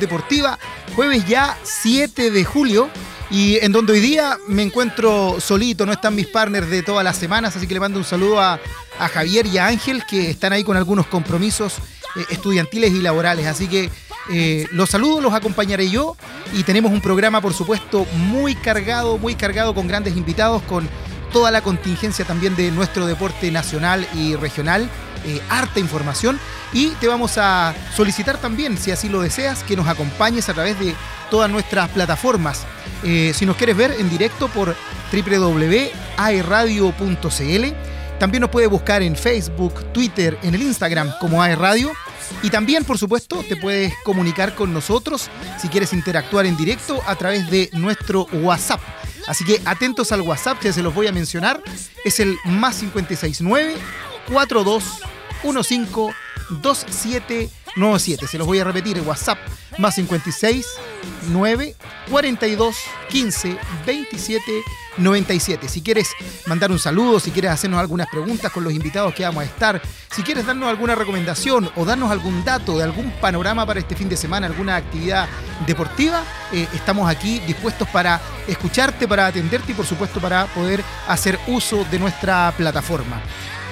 Deportiva, jueves ya 7 de julio y en donde hoy día me encuentro solito, no están mis partners de todas las semanas, así que le mando un saludo a, Javier y a Ángel que están ahí con algunos compromisos eh, estudiantiles y laborales, así que eh, los saludo, los acompañaré yo y tenemos un programa por supuesto muy cargado, muy cargado con grandes invitados, con toda la contingencia también de nuestro deporte nacional y regional eh, harta información y te vamos a solicitar también, si así lo deseas, que nos acompañes a través de todas nuestras plataformas. Eh, si nos quieres ver en directo por www.aerradio.cl, también nos puedes buscar en Facebook, Twitter, en el Instagram como aerradio. Y también, por supuesto, te puedes comunicar con nosotros si quieres interactuar en directo a través de nuestro WhatsApp. Así que atentos al WhatsApp, que se los voy a mencionar. Es el más 569 42152797. Se los voy a repetir, WhatsApp más 56 9 42 15 27 97. Si quieres mandar un saludo, si quieres hacernos algunas preguntas con los invitados que vamos a estar, si quieres darnos alguna recomendación o darnos algún dato de algún panorama para este fin de semana, alguna actividad deportiva, eh, estamos aquí dispuestos para escucharte, para atenderte y por supuesto para poder hacer uso de nuestra plataforma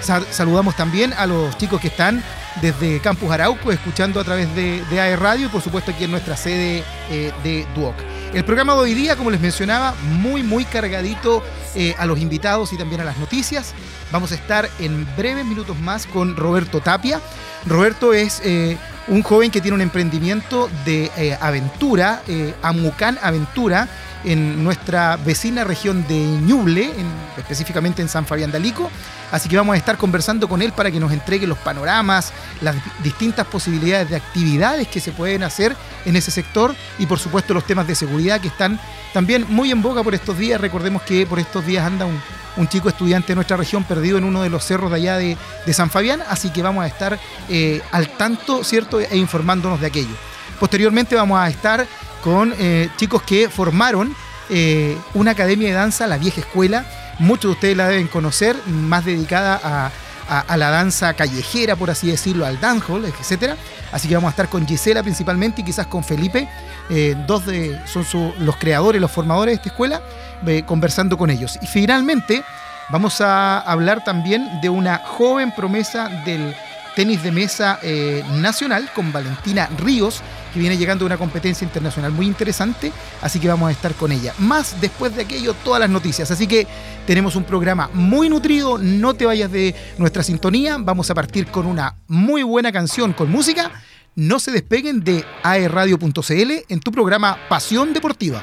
saludamos también a los chicos que están desde Campus Arauco, escuchando a través de, de AE Radio y por supuesto aquí en nuestra sede eh, de Duoc. El programa de hoy día, como les mencionaba, muy, muy cargadito eh, a los invitados y también a las noticias. Vamos a estar en breves minutos más con Roberto Tapia. Roberto es eh, un joven que tiene un emprendimiento de aventura, Amucán Aventura, en nuestra vecina región de Ñuble, específicamente en San Fabián de Alico. Así que vamos a estar conversando con él para que nos entregue los panoramas, las distintas posibilidades de actividades que se pueden hacer en ese sector y por supuesto los temas de seguridad que están también muy en boga por estos días. Recordemos que por estos días anda un, chico estudiante de nuestra región perdido en uno de los cerros de allá de, San Fabián, así que vamos a estar eh, al tanto, ¿cierto?, e informándonos de aquello. Posteriormente vamos a estar con eh, chicos que formaron eh, una academia de danza, la vieja escuela. Muchos de ustedes la deben conocer, más dedicada a, la danza callejera, por así decirlo, al dancehall, etc. Así que vamos a estar con Gisela principalmente y quizás con Felipe, eh, dos de, son los creadores, los formadores de esta escuela, conversando con ellos. Y finalmente vamos a hablar también de una joven promesa del tenis de mesa nacional con Valentina Ríos, que viene llegando una competencia internacional muy interesante, así que vamos a estar con ella. Más después de aquello, todas las noticias. Así que tenemos un programa muy nutrido, no te vayas de nuestra sintonía, vamos a partir con una muy buena canción con música. No se despeguen de aerradio.cl en tu programa Pasión Deportiva.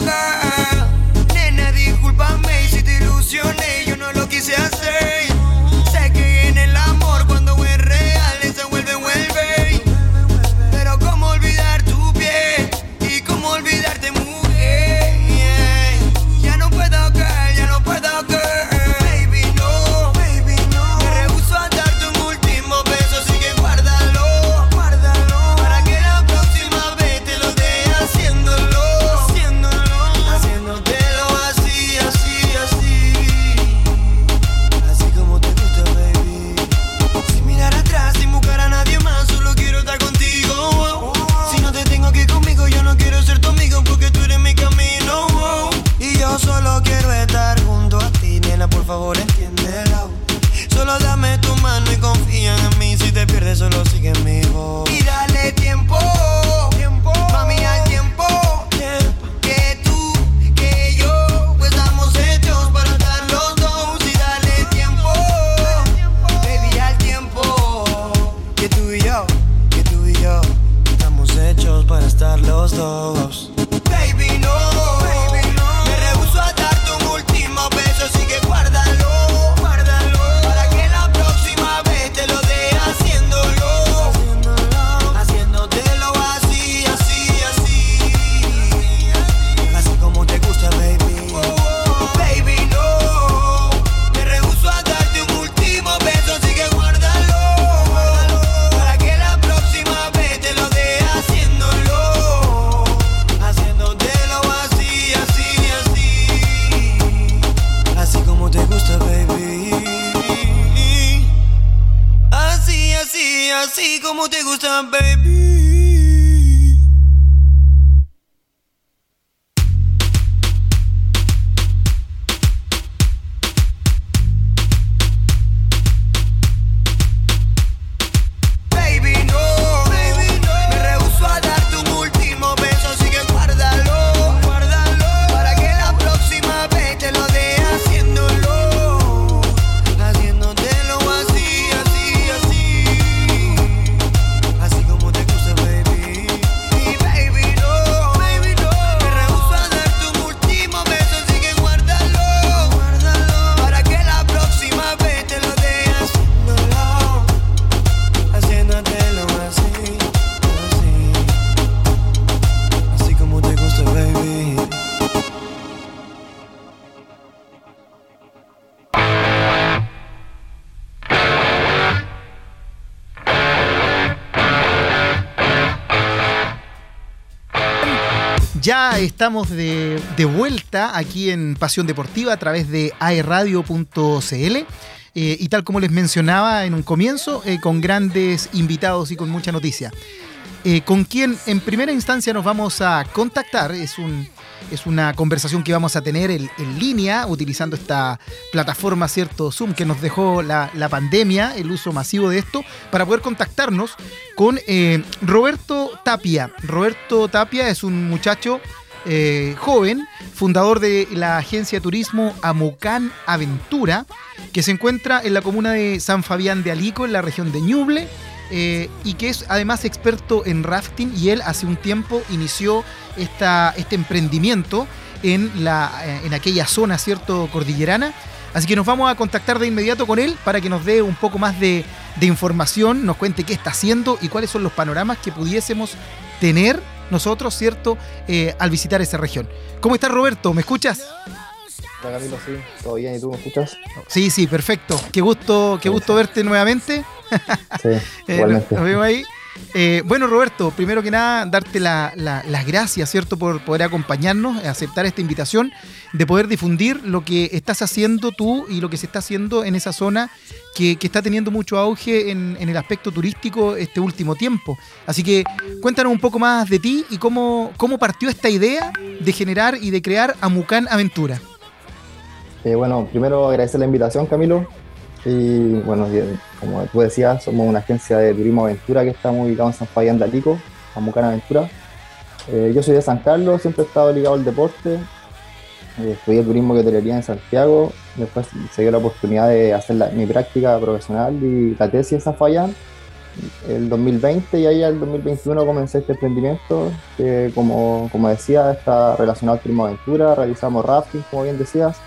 si te como estamos de, vuelta aquí en Pasión Deportiva a través de aeradio.cl. Eh, y tal como les mencionaba en un comienzo, eh, con grandes invitados y con mucha noticia. Eh, con quien en primera instancia nos vamos a contactar, es, un, es una conversación que vamos a tener en, línea utilizando esta plataforma, ¿cierto? Zoom, que nos dejó la, la, pandemia, el uso masivo de esto, para poder contactarnos con Roberto Tapia. Roberto Tapia es un muchacho eh, joven, fundador de la agencia de turismo Amucán Aventura, que se encuentra en la comuna de San Fabián de Alico, en la región de Ñuble, eh, y que es además experto en rafting y él hace un tiempo inició esta, este emprendimiento en, la, eh, en aquella zona, ¿cierto?, cordillerana. Así que nos vamos a contactar de inmediato con él para que nos dé un poco más de, de información, nos cuente qué está haciendo y cuáles son los panoramas que pudiésemos tener nosotros, ¿cierto?, eh, al visitar esa región. ¿Cómo estás, Roberto? ¿Me escuchas? Hola, Camilo, sí, todo bien, ¿y tú me escuchas? Sí, sí, perfecto. Qué gusto, qué gusto verte nuevamente. Sí, eh, igualmente. nos vemos ahí. Eh, bueno, Roberto, primero que nada, darte las gracias, ¿cierto?, por poder acompañarnos, aceptar esta invitación, de poder difundir lo que estás haciendo tú y lo que se está haciendo en esa zona que, está teniendo mucho auge en, el aspecto turístico este último tiempo. Así que cuéntanos un poco más de ti y cómo, cómo partió esta idea de generar y de crear Amucán Aventura. Eh, bueno, primero agradecer la invitación, Camilo. Y bueno, como tú decías, somos una agencia de turismo aventura que está ubicada en San Fabián de Alico, Amucana Aventura. Eh, yo soy de San Carlos, siempre he estado ligado al deporte. Eh, estudié turismo y hotelería en Santiago. Después se dio la oportunidad de hacer mi práctica profesional y la tesis en San Fabián el 2020 y ahí el 2021 comencé este emprendimiento que como, como decía está relacionado al turismo aventura, realizamos rafting como bien decías,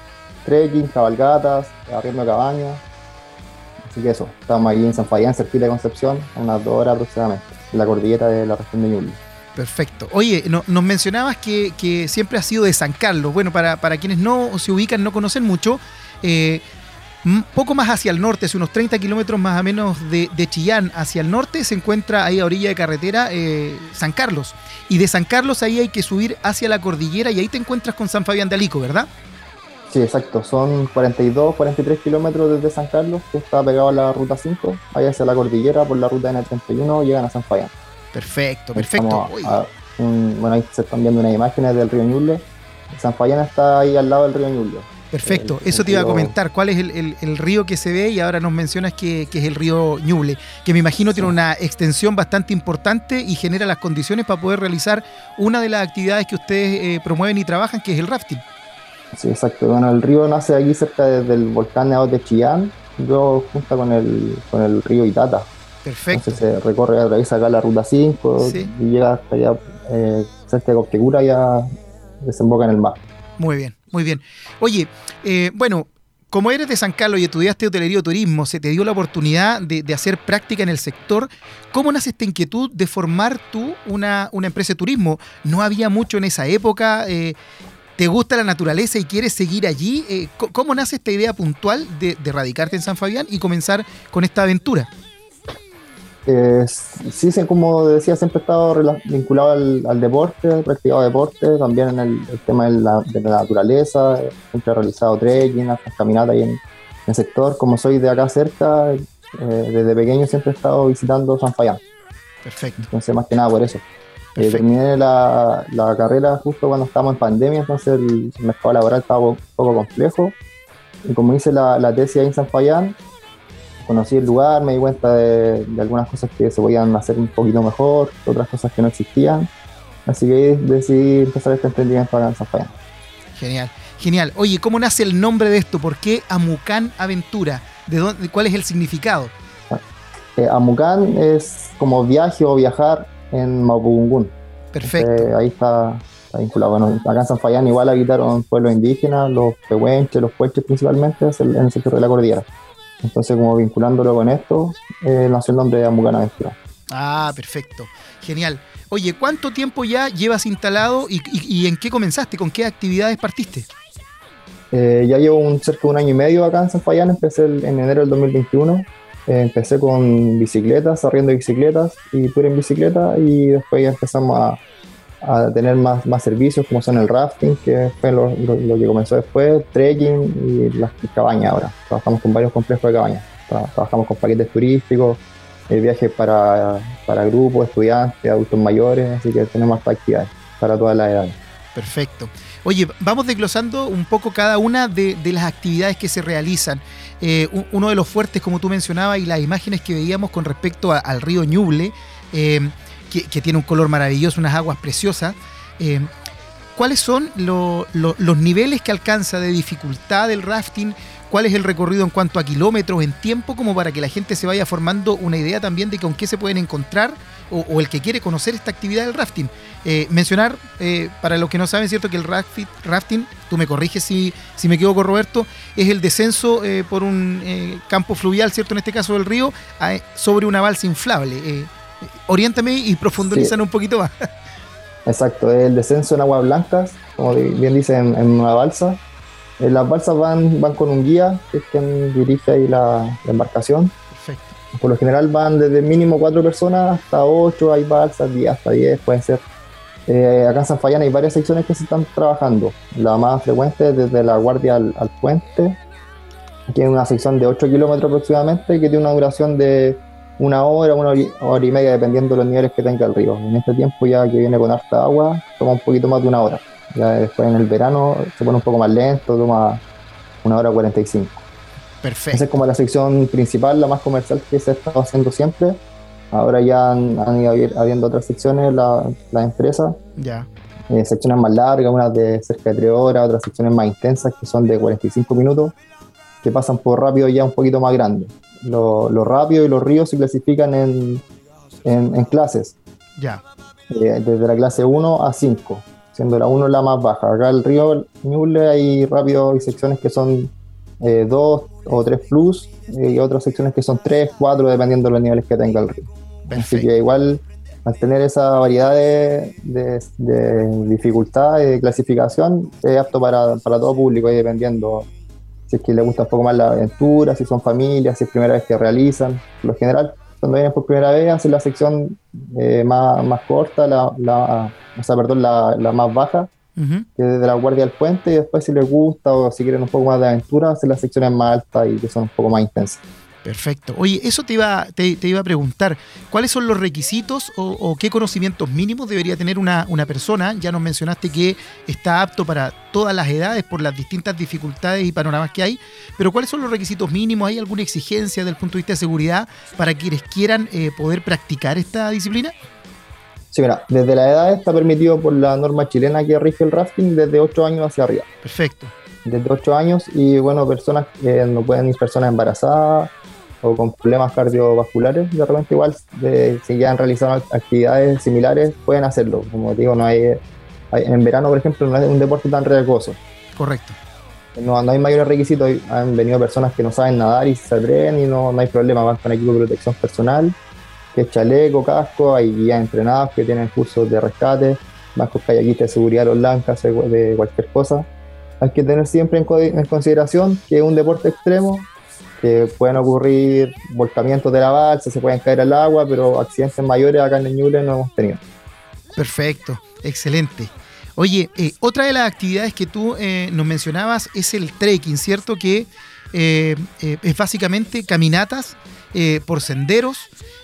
trekking, cabalgatas, arriendo cabañas, Así que eso, estamos ahí en San Fabián, cerquita de Concepción, a unas dos horas aproximadamente, en la cordillera de la región de Ñuble. Perfecto. Oye, nos mencionabas que, siempre has sido de San Carlos. Bueno, para, quienes no se ubican, no conocen mucho, eh, poco más hacia el norte, hace unos 30 kilómetros más o menos de, Chillán hacia el norte, se encuentra ahí a orilla de carretera eh, San Carlos. Y de San Carlos ahí hay que subir hacia la cordillera y ahí te encuentras con San Fabián de Alico, ¿verdad? Sí, exacto. Son 42, 43 kilómetros desde San Carlos, que está pegado a la ruta 5. Ahí hacia la cordillera por la ruta N31 llegan a San Fabián. Perfecto, perfecto. bueno, ahí se están viendo unas imágenes del río Ñuble. San Fabián está ahí al lado del río Ñuble. Perfecto, eso te iba a comentar. ¿Cuál es el, río que se ve? Y ahora nos mencionas que, es el río Ñuble, que me imagino tiene una extensión bastante importante y genera las condiciones para poder realizar una de las actividades que ustedes eh, promueven y trabajan, que es el rafting. Sí, exacto. Bueno, el río nace aquí cerca del volcán de Chillán, luego junta con el, con el río Itata. Perfecto. Entonces se recorre, atraviesa acá la ruta 5 y llega hasta allá, eh, cerca de Costegura, ya desemboca en el mar. Muy bien, muy bien. Oye, eh, bueno, como eres de San Carlos y estudiaste hotelería y turismo, se te dio la oportunidad de, hacer práctica en el sector. ¿Cómo nace esta inquietud de formar tú una, una empresa de turismo? No había mucho en esa época. Eh, te gusta la naturaleza y quieres seguir allí, eh, ¿cómo nace esta idea puntual de, radicarte en San Fabián y comenzar con esta aventura? Eh, sí, como decía, siempre he estado vinculado al, deporte, he practicado deporte, también en el, tema de la, naturaleza, siempre he realizado trekking, caminatas ahí en, el sector. Como soy de acá cerca, eh, desde pequeño siempre he estado visitando San Fayán. Perfecto. Entonces, más que nada por eso. Eh, terminé la, la carrera justo cuando estábamos en pandemia, entonces el mercado laboral estaba un poco complejo. Y como hice la, la tesis ahí en San Fayán, conocí el lugar, me di cuenta de, de algunas cosas que se podían hacer un poquito mejor, otras cosas que no existían. Así que decidí empezar este emprendimiento acá en San Fayán. Genial, genial. Oye, ¿cómo nace el nombre de esto? ¿Por qué Amucán Aventura? ¿De dónde, ¿Cuál es el significado? Eh, Amucán es como viaje o viajar en Mapudungún. Perfecto. Ahí está, está vinculado. Bueno, acá en San Fayán igual habitaron pueblos indígenas, los pehuenches, los puelches principalmente, en el sector de la cordillera. Entonces, como vinculándolo con esto, eh, nació el nombre de Amucán Aventura. Ah, perfecto. Genial. Oye, ¿cuánto tiempo ya llevas instalado y, y- y en qué comenzaste? ¿Con qué actividades partiste? Eh, ya llevo un, cerca de un año y medio acá en San Fayán, empecé el- en enero del 2021. Empecé con bicicletas, arriendo bicicletas y pura en bicicleta y después ya empezamos a, a tener más, más servicios como son el rafting, que fue lo, lo- que comenzó después, trekking y las cabañas ahora. Trabajamos con varios complejos de cabañas. Tra- trabajamos con paquetes turísticos, eh, viajes para, para grupos, estudiantes, adultos mayores, así que tenemos actividades para todas las edades. Perfecto. Oye, vamos desglosando un poco cada una de, de las actividades que se realizan. Eh, uno de los fuertes, como tú mencionabas, y las imágenes que veíamos con respecto al río Ñuble, eh, que, tiene un color maravilloso, unas aguas preciosas. eh, ¿Cuáles son lo- lo- los niveles que alcanza de dificultad del rafting? ¿Cuál es el recorrido en cuanto a kilómetros, en tiempo, como para que la gente se vaya formando una idea también de con qué se pueden encontrar o, o el que quiere conocer esta actividad del rafting? Eh, mencionar, eh, para los que no saben, ¿cierto? Que el rafting, rafting tú me corriges si, si me equivoco, Roberto, es el descenso eh, por un campo fluvial, ¿cierto? En este caso del río, a- sobre una balsa inflable. Oriéntame y profundizan un poquito más. Exacto, es el descenso en aguas blancas, como bien dice, en, en una balsa. Las balsas van, van con un guía, que es quien dirige ahí la, la embarcación. Por lo general van desde mínimo cuatro personas hasta ocho, hay balsas, diez, hasta diez, pueden ser. Eh, acá en San Fayán hay varias secciones que se están trabajando. La más frecuente es desde la guardia al, puente, que es una sección de 8 kilómetros aproximadamente, que tiene una duración de una hora, una hora y media, dependiendo de los niveles que tenga el río. En este tiempo ya que viene con harta agua, toma un poquito más de una hora. Ya después en el verano se pone un poco más lento, toma una hora 45. Perfecto. Esa es como la sección principal, la más comercial que se ha estado haciendo siempre. Ahora ya han, han ido habi- habiendo otras secciones, la- las empresas, Ya. eh, secciones más largas, unas de cerca de 3 horas, otras secciones más intensas que son de 45 minutos, que pasan por rápido ya un poquito más grandes. Lo, lo rápido y los ríos se clasifican en, en- en clases, Ya. eh, desde la clase 1 a 5, siendo la 1 la más baja. Acá el río Ñuble hay rápido y secciones que son 2 o 3 plus eh, y otras secciones que son 3, 4, dependiendo de los niveles que tenga el río. Así que igual al tener esa variedad de, de- de dificultad y de clasificación es apto para, para todo público, ahí dependiendo si es que le gusta un poco más la aventura, si son familias, si es primera vez que realizan. Por lo general, cuando vienen por primera vez, hacen la sección eh, más, más corta, la, la, o sea, perdón, la, la más baja, Que desde la guardia al puente, y después si les gusta o si quieren un poco más de aventura, hacen las secciones más altas y que son un poco más intensas. Perfecto. Oye, eso te iba, te, te iba a preguntar. ¿Cuáles son los requisitos o, o qué conocimientos mínimos debería tener una, una persona? Ya nos mencionaste que está apto para todas las edades por las distintas dificultades y panoramas que hay, pero ¿cuáles son los requisitos mínimos? ¿Hay alguna exigencia desde el punto de vista de seguridad para quienes quieran eh, poder practicar esta disciplina? Sí, mira, desde la edad está permitido por la norma chilena que rige el rafting desde 8 años hacia arriba. Perfecto. Desde 8 años y bueno, personas que no pueden ir personas embarazadas o con problemas cardiovasculares, de repente igual de, si ya han realizado actividades similares pueden hacerlo. Como digo, no hay, hay- en verano, por ejemplo, no es un deporte tan riesgoso. Correcto. No, no hay mayores requisitos. Han venido personas que no saben nadar y se atreven y no, no hay problema. Van con equipo de protección personal, que es chaleco, casco. Hay guías entrenados que tienen cursos de rescate, van con kayakistas de seguridad los caso de, cualquier cosa. Hay que tener siempre en, en consideración que es un deporte extremo, que pueden ocurrir volcamientos de la balsa, se pueden caer al agua, pero accidentes mayores acá en el Ñuble no hemos tenido. Perfecto, excelente. Oye, eh, otra de las actividades que tú eh, nos mencionabas es el trekking, ¿cierto? Que eh, es básicamente caminatas eh, por senderos.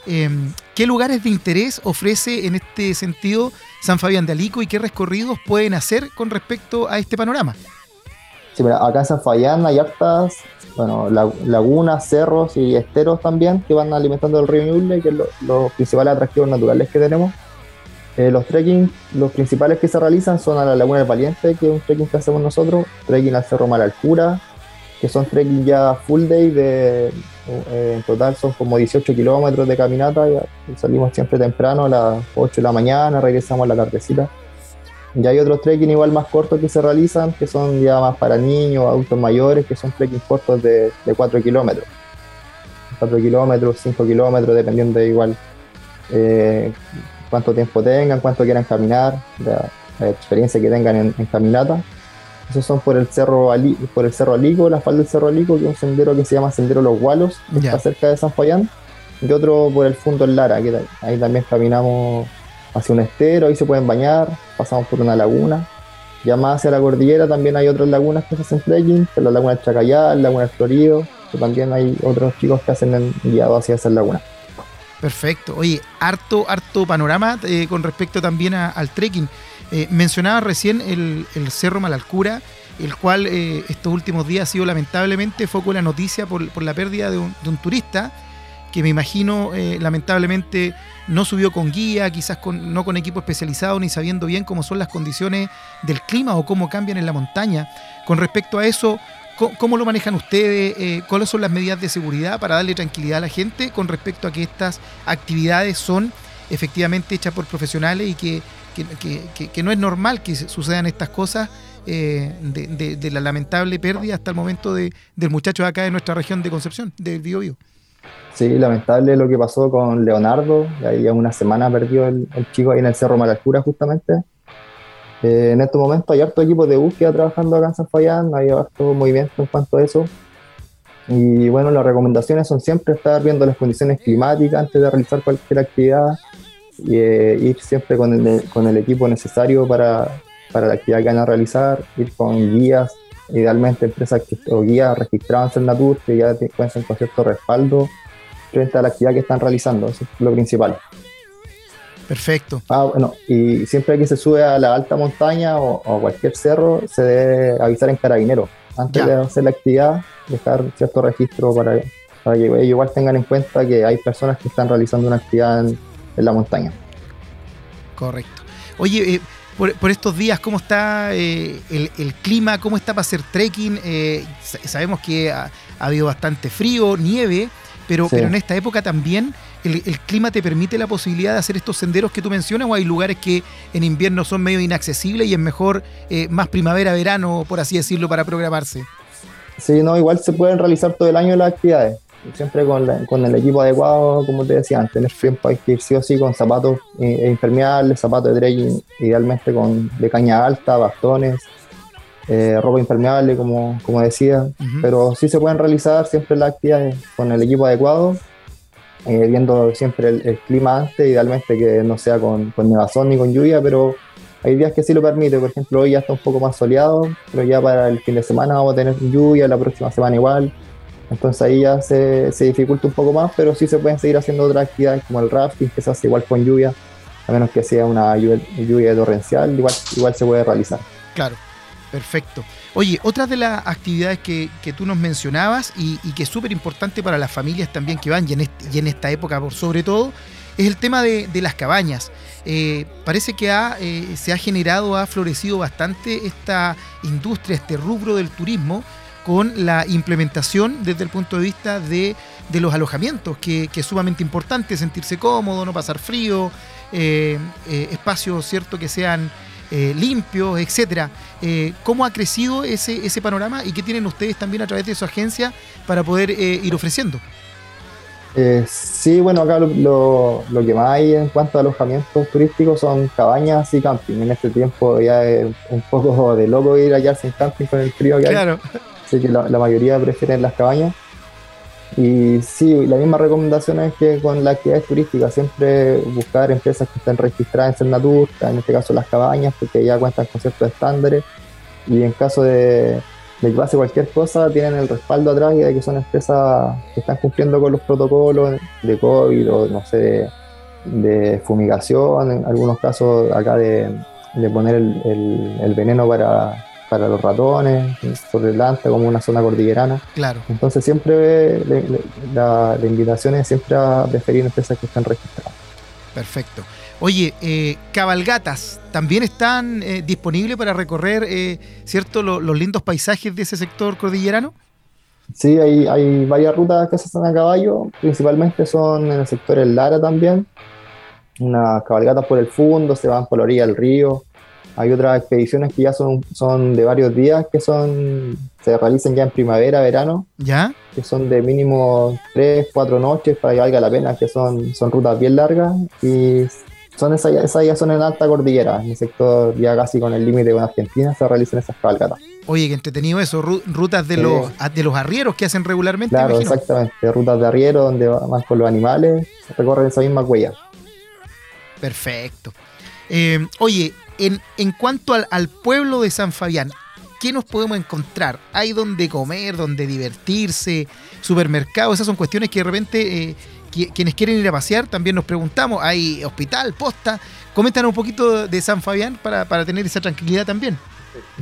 Em, ¿Qué lugares de interés ofrece en este sentido San Fabián de Alico y qué recorridos pueden hacer con respecto a este panorama? Sí, mira, acá en San Fabián hay hartas bueno, lagunas, cerros y esteros también que van alimentando el río Ñuble, que es los principales atractivos naturales que tenemos. Eh, los trekking, los principales que se realizan son a la Laguna del Valiente, que es un trekking que hacemos nosotros, trekking al Cerro Malalcura, que son trekking ya full day, de, eh, en total son como 18 kilómetros de caminata, salimos siempre temprano a las 8 de la mañana, regresamos a la tardecita. Y hay otros trekking igual más cortos que se realizan, que son ya más para niños, adultos mayores, que son trekking cortos de, de 4 kilómetros. 4 kilómetros, 5 kilómetros, dependiendo de igual eh, cuánto tiempo tengan, cuánto quieran caminar, la, experiencia que tengan en, caminata. Esos son por el cerro Ali, por el cerro Alico, la falda del cerro Alico, que es un sendero que se llama Sendero Los Gualos, que está cerca de San Fayán, y otro por el Fundo Lara, que ahí también caminamos hacia un estero, ahí se pueden bañar, pasamos por una laguna. Ya más hacia la cordillera también hay otras lagunas que se hacen trekking, la laguna del Chacayal, la laguna del Florido, que también hay otros chicos que hacen guiado hacia esas lagunas. Perfecto. Oye, harto, harto panorama eh, con respecto también al trekking. Eh, mencionaba recién el, Cerro Malalcura, el cual eh, estos últimos días ha sido lamentablemente foco de la noticia por, la pérdida de un, turista que me imagino lamentablemente no subió con guía, quizás no con equipo especializado ni sabiendo bien cómo son las condiciones del clima o cómo cambian en la montaña. Con respecto a eso, ¿Cómo lo manejan ustedes? Eh, ¿Cuáles son las medidas de seguridad para darle tranquilidad a la gente con respecto a que estas actividades son efectivamente hechas por profesionales y que, que, no es normal que sucedan estas cosas eh, de, la lamentable pérdida hasta el momento de, del muchacho acá de nuestra región de Concepción, del Biobío? Sí, lamentable lo que pasó con Leonardo, ahí ya una semana perdió el, chico ahí en el Cerro Malacura justamente. Eh, en estos momentos hay harto equipo de búsqueda trabajando acá en San Fayán, hay harto movimiento en cuanto a eso. Y bueno, las recomendaciones son siempre estar viendo las condiciones climáticas antes de realizar cualquier actividad y eh, ir siempre con el, con el, equipo necesario para, para, la actividad que van a realizar, ir con guías, idealmente empresas o guías registradas en Natur que ya cuenten con cierto respaldo frente a la actividad que están realizando, eso es lo principal. Perfecto. Ah, bueno, y siempre que se sube a la alta montaña o, a cualquier cerro, se debe avisar en carabinero. Antes de hacer la actividad, dejar cierto registro para, que ellos igual tengan en cuenta que hay personas que están realizando una actividad en, la montaña. Correcto. Oye, eh, por, estos días, ¿cómo está eh, el, clima? ¿Cómo está para hacer trekking? Eh, sabemos que ha, habido bastante frío, nieve, pero, pero en esta época también el, clima te permite la posibilidad de hacer estos senderos que tú mencionas o hay lugares que en invierno son medio inaccesibles y es mejor más primavera-verano, por así decirlo, para programarse? Sí, no, igual se pueden realizar todo el año las actividades, siempre con, el equipo adecuado, como te decía antes, hay que ir sí o sí con zapatos eh, impermeables, zapatos de trekking, idealmente con de caña alta, bastones, eh, ropa impermeable, como, como decía, pero sí se pueden realizar siempre las actividades con el equipo adecuado eh, viendo siempre el, clima antes, idealmente que no sea con, con, nevazón ni con lluvia, pero hay días que sí lo permite. Por ejemplo, hoy ya está un poco más soleado, pero ya para el fin de semana vamos a tener lluvia, la próxima semana igual. Entonces ahí ya se, se dificulta un poco más, pero sí se pueden seguir haciendo otras actividades como el rafting, que se hace igual con lluvia, a menos que sea una lluvia, torrencial, igual, igual se puede realizar. Claro. Perfecto. Oye, otra de las actividades que, tú nos mencionabas y, que es súper importante para las familias también que van, y en, esta época por sobre todo, es el tema de, las cabañas. Eh, parece que ha, eh, se ha generado, ha florecido bastante esta industria, este rubro del turismo, con la implementación desde el punto de vista de, los alojamientos, que, es sumamente importante, sentirse cómodo, no pasar frío, eh, espacios cierto que sean eh, limpios, etcétera. Eh, ¿Cómo ha crecido ese, ese panorama y qué tienen ustedes también a través de su agencia para poder eh, ir ofreciendo? sí, bueno, acá lo, que más hay en cuanto a alojamientos turísticos son cabañas y camping. En este tiempo ya es un poco de loco ir allá sin camping con el frío que claro. Así que la, mayoría prefieren las cabañas. Y sí, la misma recomendación es que con las actividades turísticas siempre buscar empresas que estén registradas en Cernatur, en este caso las cabañas, porque ya cuentan con ciertos estándares. Y en caso de, de que pase cualquier cosa, tienen el respaldo atrás de que son empresas que están cumpliendo con los protocolos de COVID o no sé, de, fumigación, en algunos casos acá de, poner el, veneno para, los ratones, sobre el Anta como una zona cordillerana. Claro. Entonces siempre la, la invitación es siempre a preferir empresas que están registradas. Perfecto. Oye, eh, cabalgatas, ¿también están eh, disponibles para recorrer, eh, cierto, los lindos paisajes de ese sector cordillerano? Sí, hay, hay varias rutas que se hacen a caballo, principalmente son en el sector El Lara también, unas cabalgatas por el fondo, se van por la orilla del río, hay otras expediciones que ya son, son de varios días, que son se realizan ya en primavera, verano. ¿Ya? Que son de mínimo 3, 4 noches para que valga la pena, que son, son rutas bien largas y son esas, esas ya son en alta cordillera, en el sector ya casi con el límite con Argentina se realizan esas cabalgatas. Oye, qué entretenido eso, rutas de, los, de los arrieros que hacen regularmente. Claro, exactamente, rutas de arriero donde van con los animales, se recorren esa misma huella. Perfecto. Eh, oye, en, en cuanto al, al, pueblo de San Fabián, ¿qué nos podemos encontrar? ¿Hay donde comer, donde divertirse, supermercados? Esas son cuestiones que de repente eh, quienes quieren ir a pasear también nos preguntamos. ¿Hay hospital, posta? Coméntanos un poquito de San Fabián para, para tener esa tranquilidad también.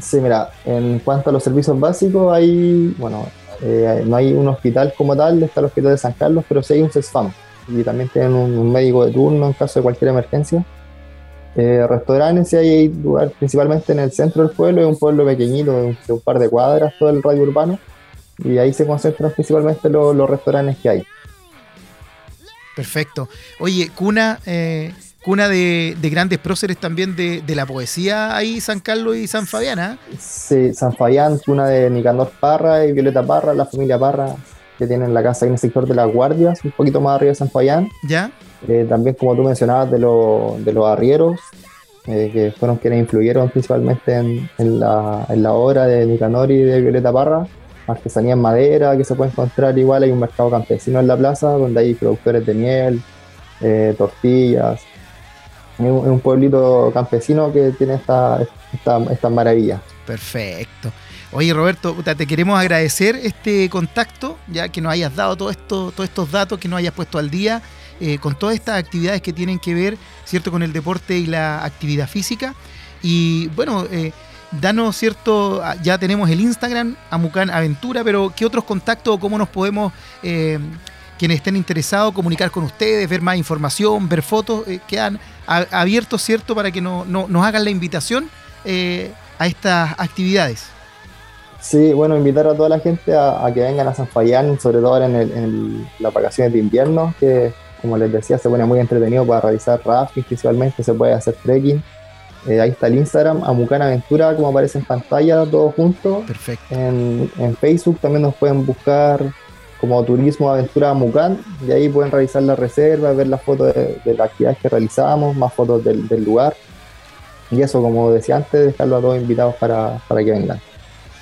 Sí, mira, en cuanto a los servicios básicos, hay, bueno, eh, no hay un hospital como tal, está el hospital de San Carlos, pero sí hay un CESFAM y también tienen un médico de turno en caso de cualquier emergencia. Eh, restaurantes, y hay lugar principalmente en el centro del pueblo, es un pueblo pequeñito de un, par de cuadras, todo el radio urbano, y ahí se concentran principalmente los, restaurantes que hay. Perfecto. Oye, cuna, eh, cuna de, grandes próceres también de, la poesía ahí, San Carlos y San Fabián, ¿ah? Sí, San Fabián, cuna de Nicanor Parra y Violeta Parra, la familia Parra, que tienen la casa ahí en el sector de las guardias, un poquito más arriba de San Fabián. ¿Ya? Eh, también, como tú mencionabas, de, de los arrieros, eh, que fueron quienes influyeron principalmente en, la, en, la, obra de Nicanor y de Violeta Parra. Artesanía en madera que se puede encontrar igual. Hay un mercado campesino en la plaza donde hay productores de miel, eh, tortillas. Es un, pueblito campesino que tiene estas esta, esta maravillas. Perfecto. Oye Roberto, te queremos agradecer este contacto, ya que nos hayas dado todo esto, todos estos datos, que nos hayas puesto al día eh, con todas estas actividades que tienen que ver, ¿cierto?, con el deporte y la actividad física. Y bueno, eh, danos, ¿cierto? Ah, ya tenemos el Instagram, Amucan Aventura, pero ¿qué otros contactos o cómo nos podemos, eh, quienes estén interesados, comunicar con ustedes, ver más información, ver fotos, quedan abiertos, ¿cierto?, para que no, nos hagan la invitación a estas actividades. Sí, bueno, invitar a toda la gente a, que vengan a San Fayán, sobre todo ahora en, en las vacaciones de invierno, que como les decía, se pone muy entretenido para realizar rafting principalmente, se puede hacer trekking. Eh, ahí está el Instagram, Amucan Aventura, como aparece en pantalla, todos juntos. Perfecto. En, Facebook también nos pueden buscar como Turismo Aventura Amucan, y ahí pueden realizar la reserva, ver las fotos de, las actividades que realizamos, más fotos del, lugar. Y eso, como decía antes, dejarlo a todos invitados para, para que vengan.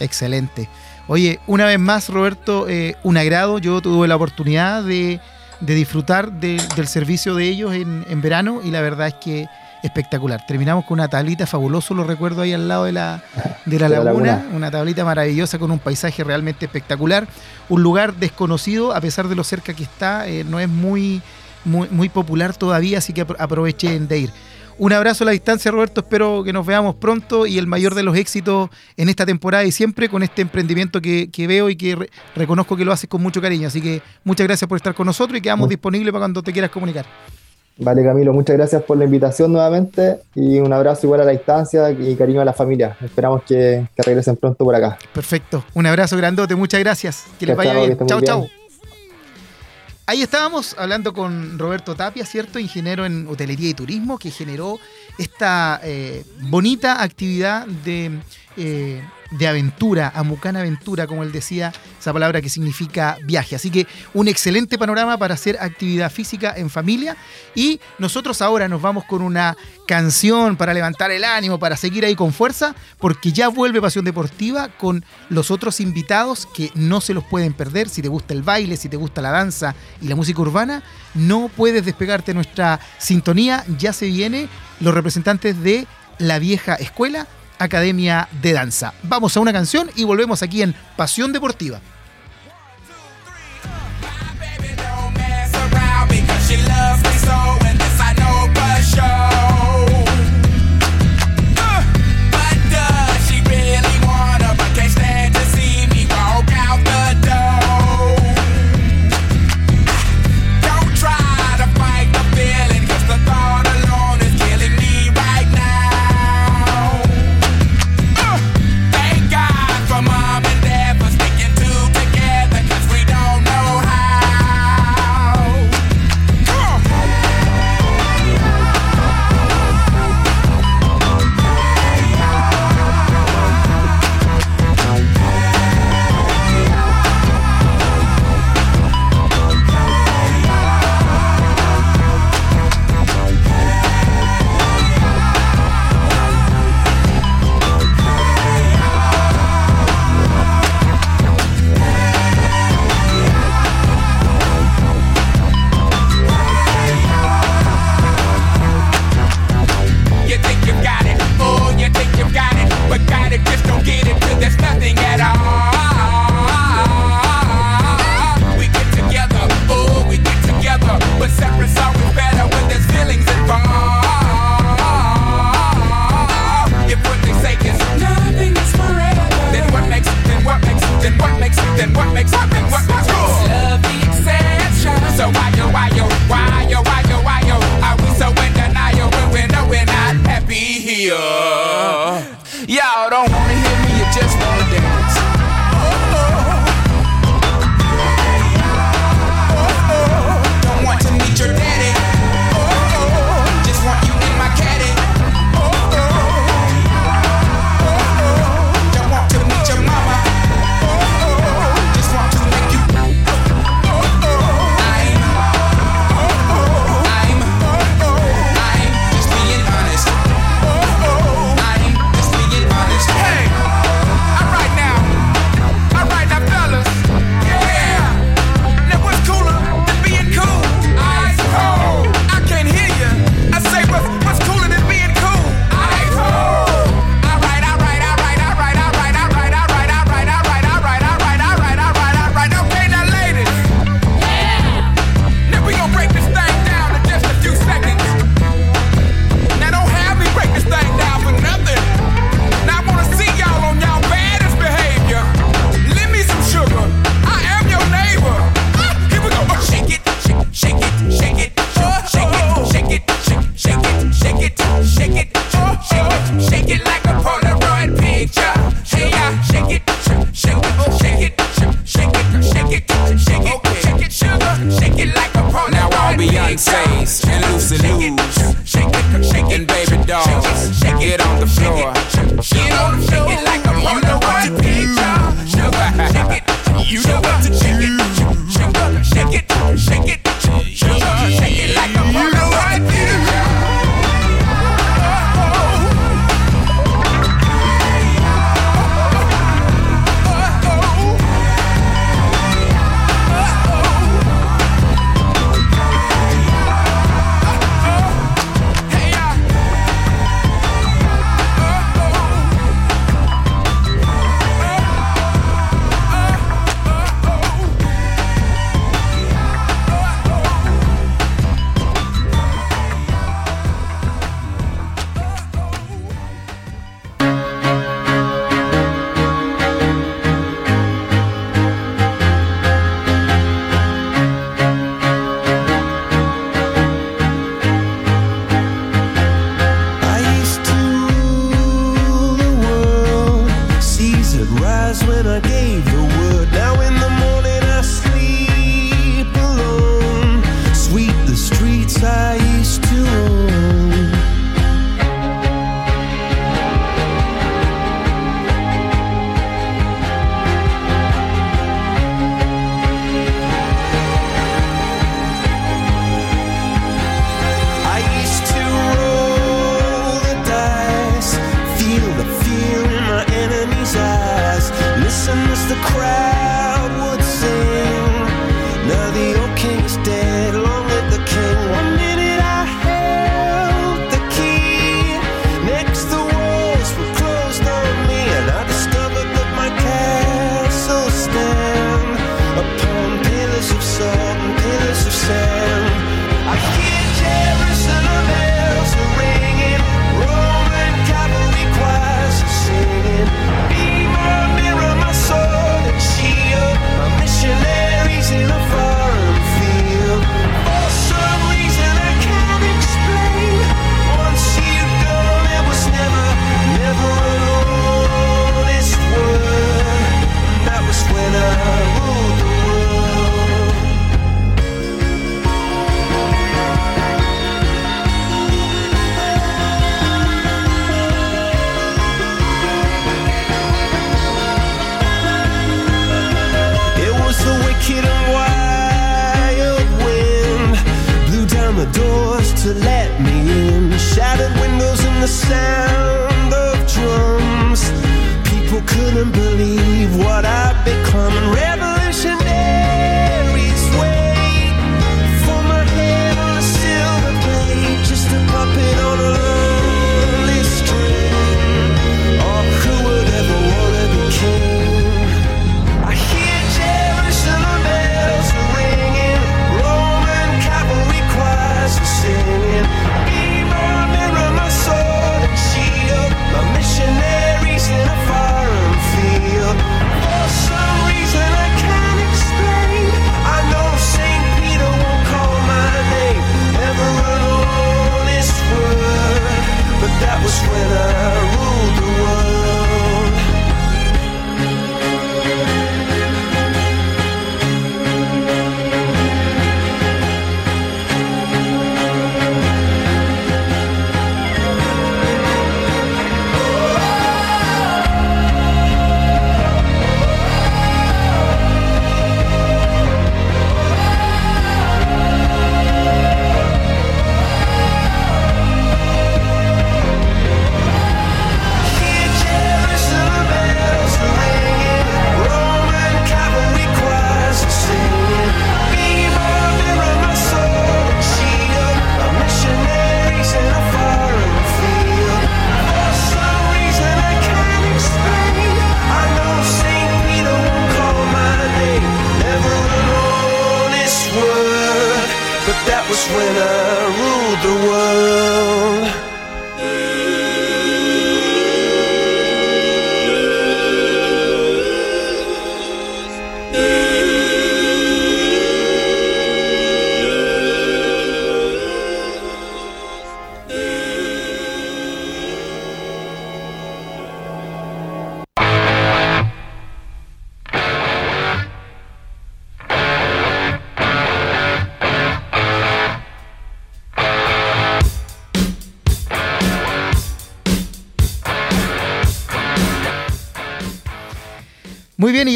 Excelente. Oye, una vez más, Roberto, eh, un agrado. Yo tuve la oportunidad de de disfrutar del servicio de ellos en, verano y la verdad es que espectacular. Terminamos con una tablita fabuloso, lo recuerdo ahí al lado de la, de la, laguna, una tablita maravillosa con un paisaje realmente espectacular, un lugar desconocido a pesar de lo cerca que está, eh, no es muy, muy, muy popular todavía, así que aprovechen de ir. Un abrazo a la distancia, Roberto. Espero que nos veamos pronto y el mayor de los éxitos en esta temporada y siempre con este emprendimiento que, veo y que reconozco que lo haces con mucho cariño. Así que muchas gracias por estar con nosotros y quedamos disponibles para cuando te quieras comunicar. Vale, Camilo, muchas gracias por la invitación nuevamente y un abrazo igual a la distancia y cariño a la familia. Esperamos que, regresen pronto por acá. Perfecto. Un abrazo grandote, muchas gracias. Que les vaya bien. Chao, chao. Ahí estábamos hablando con Roberto Tapia, ¿cierto? Ingeniero en hotelería y turismo, que generó esta eh, bonita actividad de eh, de aventura, Amucana Aventura, como él decía, esa palabra que significa viaje. Así que un excelente panorama para hacer actividad física en familia. Y nosotros ahora nos vamos con una canción para levantar el ánimo, para seguir ahí con fuerza, porque ya vuelve Pasión Deportiva con los otros invitados que no se los pueden perder. Si te gusta el baile, si te gusta la danza y la música urbana, no puedes despegarte nuestra sintonía. Ya se viene los representantes de la vieja escuela Academia de Danza. Vamos a una canción y volvemos aquí en Pasión Deportiva. pave the way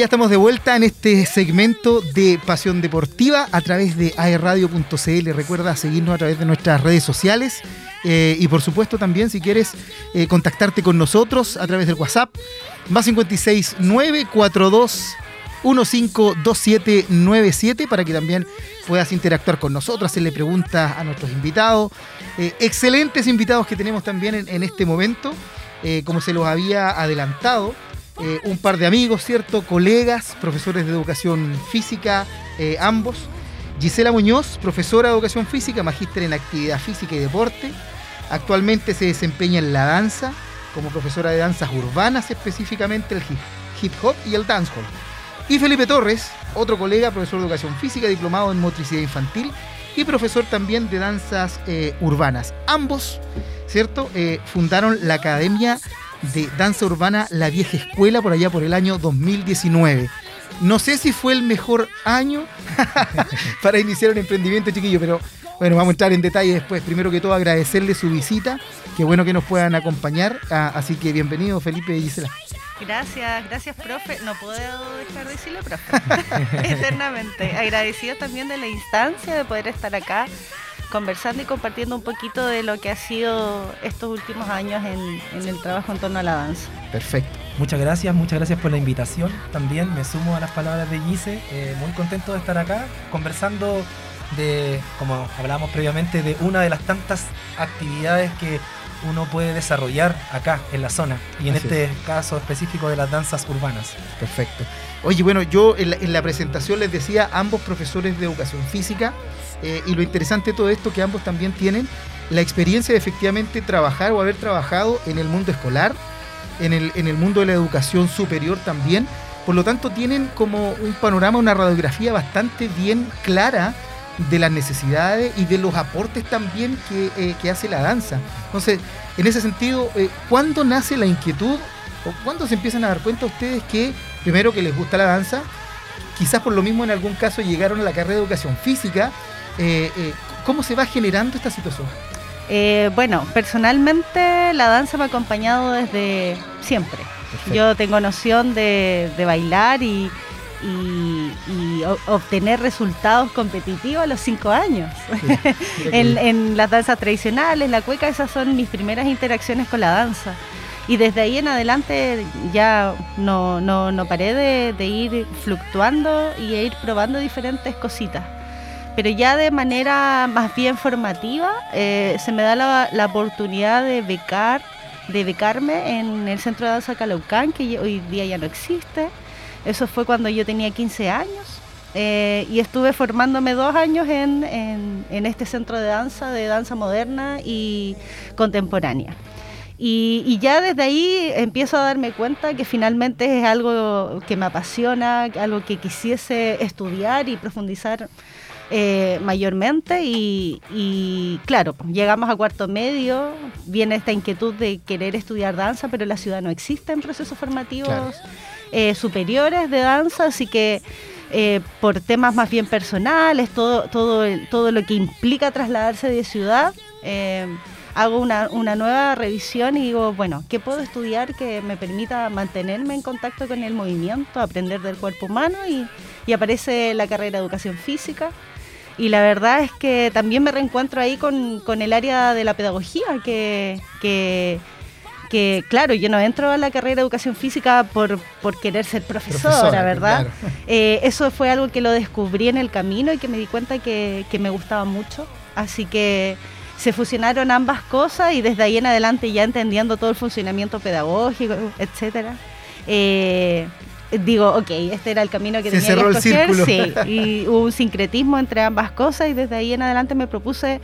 ya estamos de vuelta en este segmento de Pasión Deportiva a través de aerradio.cl. Recuerda seguirnos a través de nuestras redes sociales eh, y por supuesto también si quieres eh, contactarte con nosotros a través del WhatsApp más 56 942 152797 para que también puedas interactuar con nosotros, hacerle preguntas a nuestros invitados. Eh, excelentes invitados que tenemos también en, este momento, como se los había adelantado. Eh, un par de amigos, ¿cierto? Colegas, profesores de educación física, eh, ambos. Gisela Muñoz, profesora de educación física, magíster en actividad física y deporte. Actualmente se desempeña en la danza, como profesora de danzas urbanas, específicamente el hip, hop y el dancehall. Y Felipe Torres, otro colega, profesor de educación física, diplomado en motricidad infantil y profesor también de danzas eh, urbanas. Ambos, ¿cierto? Fundaron la Academia de Danza Urbana La Vieja Escuela por allá por el año 2019. No sé si fue el mejor año para iniciar un emprendimiento, chiquillo, pero bueno, vamos a entrar en detalle después. Primero que todo, agradecerle su visita. Qué bueno que nos puedan acompañar. Ah, así que bienvenido, Felipe y Gisela. Gracias, gracias, profe. No puedo dejar de decirle, profe. Eternamente. Agradecido también de la instancia de poder estar acá conversando y compartiendo un poquito de lo que ha sido estos últimos años en, en el trabajo en torno a la danza. Perfecto. Muchas gracias, muchas gracias por la invitación. También me sumo a las palabras de Gise. eh, muy contento de estar acá conversando de, como hablábamos previamente, de una de las tantas actividades que uno puede desarrollar acá en la zona y en Así este caso específico de las danzas urbanas. Perfecto. Oye, bueno, yo en la, en la presentación les decía ambos profesores de educación física eh, y lo interesante de todo esto que ambos también tienen la experiencia de efectivamente trabajar o haber trabajado en el mundo escolar, en el, en el mundo de la educación superior también. Por lo tanto, tienen como un panorama, una radiografía bastante bien clara de las necesidades y de los aportes también que, eh, que hace la danza. Entonces, en ese sentido, eh, ¿cuándo nace la inquietud o cuándo se empiezan a dar cuenta ustedes que, primero, que les gusta la danza, quizás por lo mismo en algún caso llegaron a la carrera de educación física, eh, eh, ¿cómo se va generando esta situación? Eh, bueno, personalmente la danza me ha acompañado desde siempre. Perfecto. Yo tengo noción de, de bailar y, y, y o- obtener resultados competitivos a los cinco años. en, en las danzas tradicionales, la cueca, esas son mis primeras interacciones con la danza. Y desde ahí en adelante ya no, no, no paré de, de ir fluctuando y ir probando diferentes cositas. Pero ya de manera más bien formativa, eh, se me da la, la oportunidad de becar, de becarme en el Centro de Danza Calaucán, que hoy día ya no existe. Eso fue cuando yo tenía 15 años. eh, y estuve formándome dos años en, en- en este centro de danza, de danza moderna y contemporánea. Y, y ya desde ahí empiezo a darme cuenta que finalmente es algo que me apasiona, algo que quisiese estudiar y profundizar eh, mayormente. Y, y claro, llegamos a cuarto medio, viene esta inquietud de querer estudiar danza, pero en la ciudad no existen procesos formativos Claro. eh, superiores de danza, así que eh, por temas más bien personales, todo, todo, todo lo que implica trasladarse de ciudad, eh, hago una, una nueva revisión y digo, bueno, ¿qué puedo estudiar que me permita mantenerme en contacto con el movimiento, aprender del cuerpo humano? Y, y aparece la carrera de educación física. Y la verdad es que también me reencuentro ahí con, con el área de la pedagogía, que, que, que, claro, yo no entro a la carrera de educación física por, por querer ser profesora, Profesora, ¿verdad? claro. Eh, eso fue algo que lo descubrí en el camino y que me di cuenta que, que me gustaba mucho. Así que se fusionaron ambas cosas y desde ahí en adelante ya entendiendo todo el funcionamiento pedagógico, etcétera. eh, digo, ok, este era el camino que Se tenía cerró que el escoger, círculo. sí, y hubo un sincretismo entre ambas cosas y desde ahí en adelante me propuse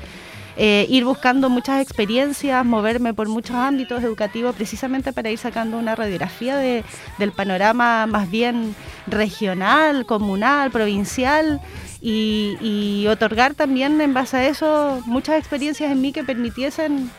eh, ir buscando muchas experiencias, moverme por muchos ámbitos educativos, precisamente para ir sacando una radiografía de, del panorama más bien regional, comunal, provincial y, y otorgar también en base a eso muchas experiencias en mí que permitiesen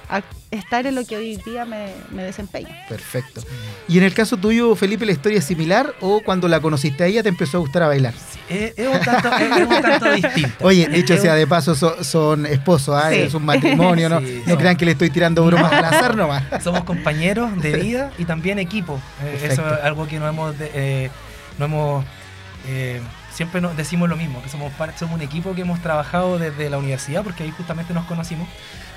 estar en lo que hoy día me, me desempeño. Perfecto. ¿Y en el caso tuyo, Felipe, la historia es similar o cuando la conociste a ella te empezó a gustar a bailar? Es, es un tanto, es, es un tanto distinto. Oye, dicho Es sea de paso, so- son esposos, ¿ah? Sí. es un matrimonio, ¿no? Sí, no son- crean que le estoy tirando bromas al azar nomás. Somos compañeros de vida y también equipo. Eh, eso es algo que no hemos, de- eh, no hemos eh, siempre nos decimos lo mismo, que somos, somos un equipo que hemos trabajado desde la universidad, porque ahí justamente nos conocimos.